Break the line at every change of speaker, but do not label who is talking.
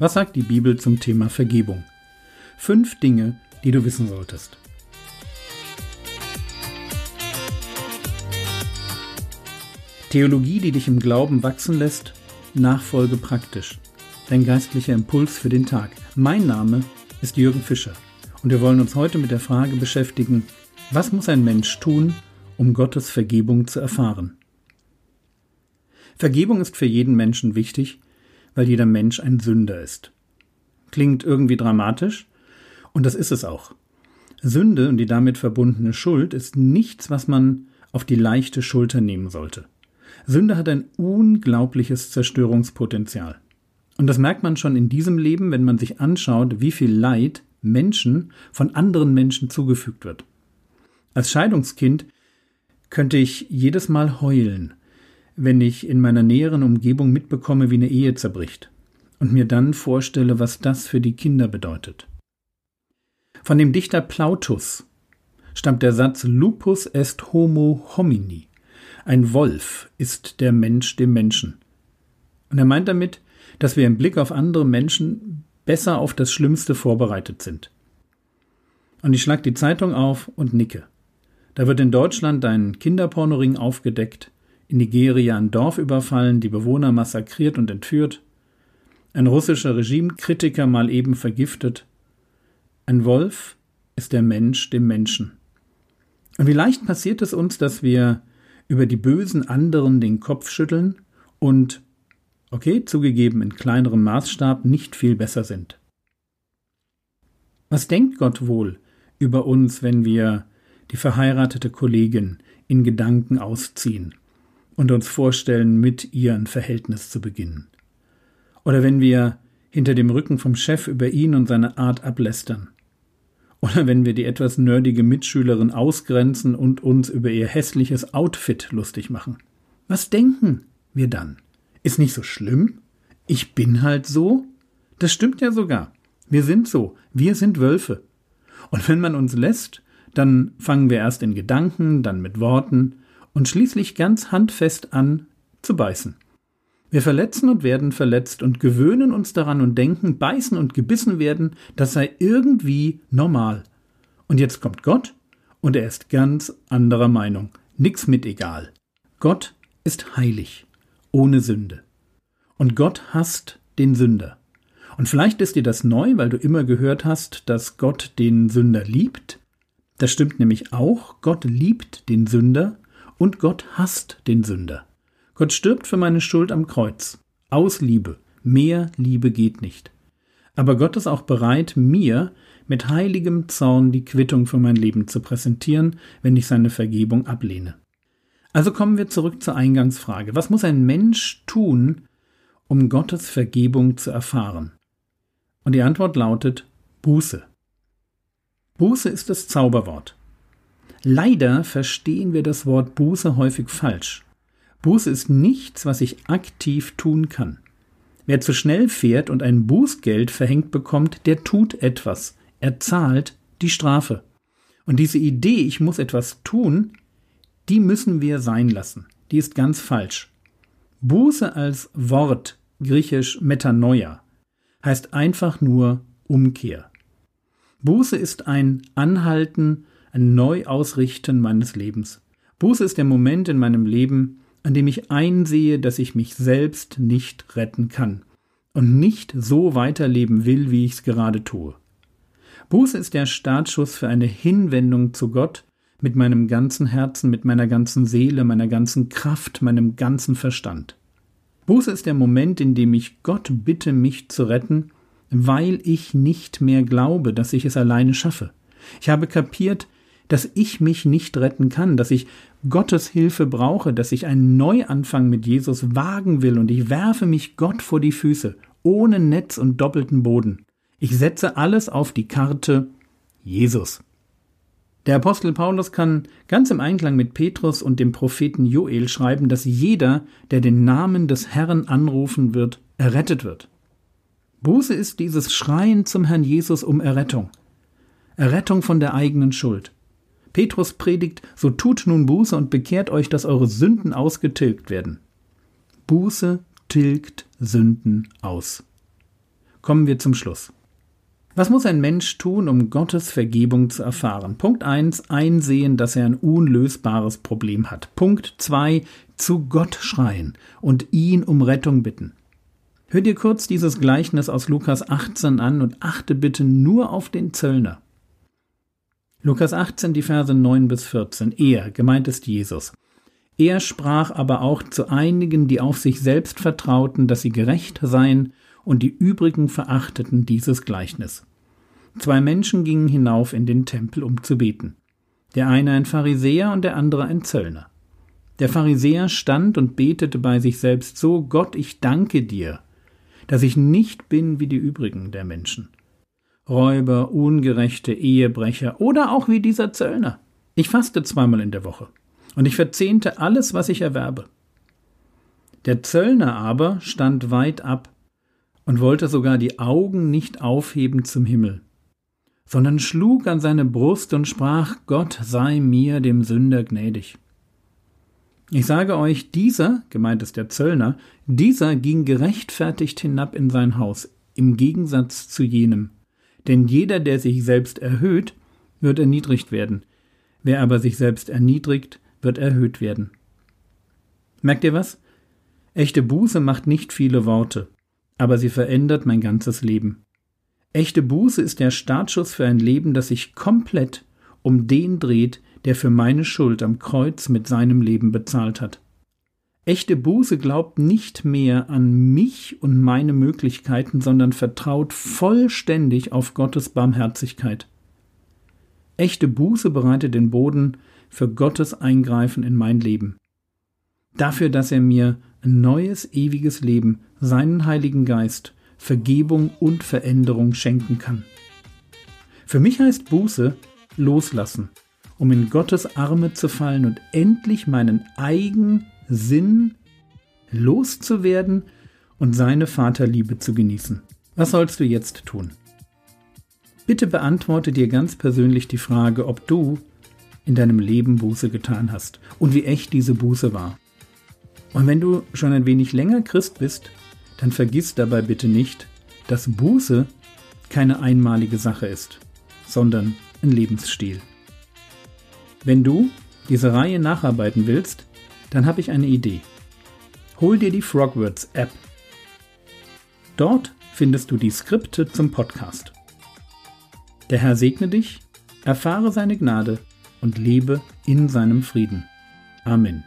Was sagt die Bibel zum Thema Vergebung? Fünf Dinge, die du wissen solltest. Theologie, die dich im Glauben wachsen lässt, Nachfolge praktisch. Dein geistlicher Impuls für den Tag. Mein Name ist Jürgen Fischer und wir wollen uns heute mit der Frage beschäftigen, was muss ein Mensch tun, um Gottes Vergebung zu erfahren? Vergebung ist für jeden Menschen wichtig, weil jeder Mensch ein Sünder ist. Klingt irgendwie dramatisch, und das ist es auch. Sünde und die damit verbundene Schuld ist nichts, was man auf die leichte Schulter nehmen sollte. Sünde hat ein unglaubliches Zerstörungspotenzial. Und das merkt man schon in diesem Leben, wenn man sich anschaut, wie viel Leid Menschen von anderen Menschen zugefügt wird. Als Scheidungskind könnte ich jedes Mal heulen, wenn ich in meiner näheren Umgebung mitbekomme, wie eine Ehe zerbricht und mir dann vorstelle, was das für die Kinder bedeutet. Von dem Dichter Plautus stammt der Satz Lupus est homo homini. Ein Wolf ist der Mensch dem Menschen. Und er meint damit, dass wir im Blick auf andere Menschen besser auf das Schlimmste vorbereitet sind. Und ich schlag die Zeitung auf und nicke. Da wird in Deutschland ein Kinderpornoring aufgedeckt, in Nigeria ein Dorf überfallen, die Bewohner massakriert und entführt, ein russischer Regimekritiker mal eben vergiftet. Ein Wolf ist der Mensch dem Menschen. Und wie leicht passiert es uns, dass wir über die bösen anderen den Kopf schütteln und, okay, zugegeben in kleinerem Maßstab, nicht viel besser sind. Was denkt Gott wohl über uns, wenn wir die verheiratete Kollegin in Gedanken ausziehen und uns vorstellen, mit ihr ein Verhältnis zu beginnen. Oder wenn wir hinter dem Rücken vom Chef über ihn und seine Art ablästern. Oder wenn wir die etwas nerdige Mitschülerin ausgrenzen und uns über ihr hässliches Outfit lustig machen. Was denken wir dann? Ist nicht so schlimm? Ich bin halt so? Das stimmt ja sogar. Wir sind so. Wir sind Wölfe. Und wenn man uns lässt, dann fangen wir erst in Gedanken, dann mit Worten, und schließlich ganz handfest an zu beißen. Wir verletzen und werden verletzt und gewöhnen uns daran und denken, beißen und gebissen werden, das sei irgendwie normal. Und jetzt kommt Gott und er ist ganz anderer Meinung. Nix mit egal. Gott ist heilig, ohne Sünde. Und Gott hasst den Sünder. Und vielleicht ist dir das neu, weil du immer gehört hast, dass Gott den Sünder liebt. Das stimmt nämlich auch. Gott liebt den Sünder und Gott hasst den Sünder. Gott stirbt für meine Schuld am Kreuz. Aus Liebe. Mehr Liebe geht nicht. Aber Gott ist auch bereit, mir mit heiligem Zorn die Quittung für mein Leben zu präsentieren, wenn ich seine Vergebung ablehne. Also kommen wir zurück zur Eingangsfrage. Was muss ein Mensch tun, um Gottes Vergebung zu erfahren? Und die Antwort lautet Buße. Buße ist das Zauberwort. Leider verstehen wir das Wort Buße häufig falsch. Buße ist nichts, was ich aktiv tun kann. Wer zu schnell fährt und ein Bußgeld verhängt bekommt, der tut etwas. Er zahlt die Strafe. Und diese Idee, ich muss etwas tun, die müssen wir sein lassen. Die ist ganz falsch. Buße als Wort, griechisch Metanoia, heißt einfach nur Umkehr. Buße ist ein Anhalten, Neuausrichten meines Lebens. Buße ist der Moment in meinem Leben, an dem ich einsehe, dass ich mich selbst nicht retten kann und nicht so weiterleben will, wie ich es gerade tue. Buße ist der Startschuss für eine Hinwendung zu Gott mit meinem ganzen Herzen, mit meiner ganzen Seele, meiner ganzen Kraft, meinem ganzen Verstand. Buße ist der Moment, in dem ich Gott bitte, mich zu retten, weil ich nicht mehr glaube, dass ich es alleine schaffe. Ich habe kapiert, dass ich mich nicht retten kann, dass ich Gottes Hilfe brauche, dass ich einen Neuanfang mit Jesus wagen will und ich werfe mich Gott vor die Füße, ohne Netz und doppelten Boden. Ich setze alles auf die Karte Jesus. Der Apostel Paulus kann ganz im Einklang mit Petrus und dem Propheten Joel schreiben, dass jeder, der den Namen des Herrn anrufen wird, errettet wird. Buße ist dieses Schreien zum Herrn Jesus um Errettung. Errettung von der eigenen Schuld. Petrus predigt, so tut nun Buße und bekehrt euch, dass eure Sünden ausgetilgt werden. Buße tilgt Sünden aus. Kommen wir zum Schluss. Was muss ein Mensch tun, um Gottes Vergebung zu erfahren? Punkt 1. Einsehen, dass er ein unlösbares Problem hat. Punkt 2. Zu Gott schreien und ihn um Rettung bitten. Hör dir kurz dieses Gleichnis aus Lukas 18 an und achte bitte nur auf den Zöllner. Lukas 18, die Verse 9 bis 14. Er, gemeint ist Jesus. Er sprach aber auch zu einigen, die auf sich selbst vertrauten, dass sie gerecht seien, und die übrigen verachteten dieses Gleichnis. Zwei Menschen gingen hinauf in den Tempel, um zu beten. Der eine ein Pharisäer und der andere ein Zöllner. Der Pharisäer stand und betete bei sich selbst so Gott, ich danke dir, dass ich nicht bin wie die übrigen der Menschen. Räuber, ungerechte Ehebrecher oder auch wie dieser Zöllner. Ich faste zweimal in der Woche und ich verzehnte alles, was ich erwerbe. Der Zöllner aber stand weit ab und wollte sogar die Augen nicht aufheben zum Himmel, sondern schlug an seine Brust und sprach, Gott sei mir, dem Sünder, gnädig. Ich sage euch, dieser, gemeint ist der Zöllner, dieser ging gerechtfertigt hinab in sein Haus, im Gegensatz zu jenem. Denn jeder, der sich selbst erhöht, wird erniedrigt werden. Wer aber sich selbst erniedrigt, wird erhöht werden. Merkt ihr was? Echte Buße macht nicht viele Worte, aber sie verändert mein ganzes Leben. Echte Buße ist der Startschuss für ein Leben, das sich komplett um den dreht, der für meine Schuld am Kreuz mit seinem Leben bezahlt hat. Echte Buße glaubt nicht mehr an mich und meine Möglichkeiten, sondern vertraut vollständig auf Gottes Barmherzigkeit. Echte Buße bereitet den Boden für Gottes Eingreifen in mein Leben. Dafür, dass er mir ein neues, ewiges Leben, seinen Heiligen Geist, Vergebung und Veränderung schenken kann. Für mich heißt Buße loslassen, um in Gottes Arme zu fallen und endlich meinen eigenen Sinn loszuwerden und seine Vaterliebe zu genießen. Was sollst du jetzt tun? Bitte beantworte dir ganz persönlich die Frage, ob du in deinem Leben Buße getan hast und wie echt diese Buße war. Und wenn du schon ein wenig länger Christ bist, dann vergiss dabei bitte nicht, dass Buße keine einmalige Sache ist, sondern ein Lebensstil. Wenn du diese Reihe nacharbeiten willst, dann habe ich eine Idee. Hol dir die Frogwords App. Dort findest du die Skripte zum Podcast. Der Herr segne dich, erfahre seine Gnade und lebe in seinem Frieden. Amen.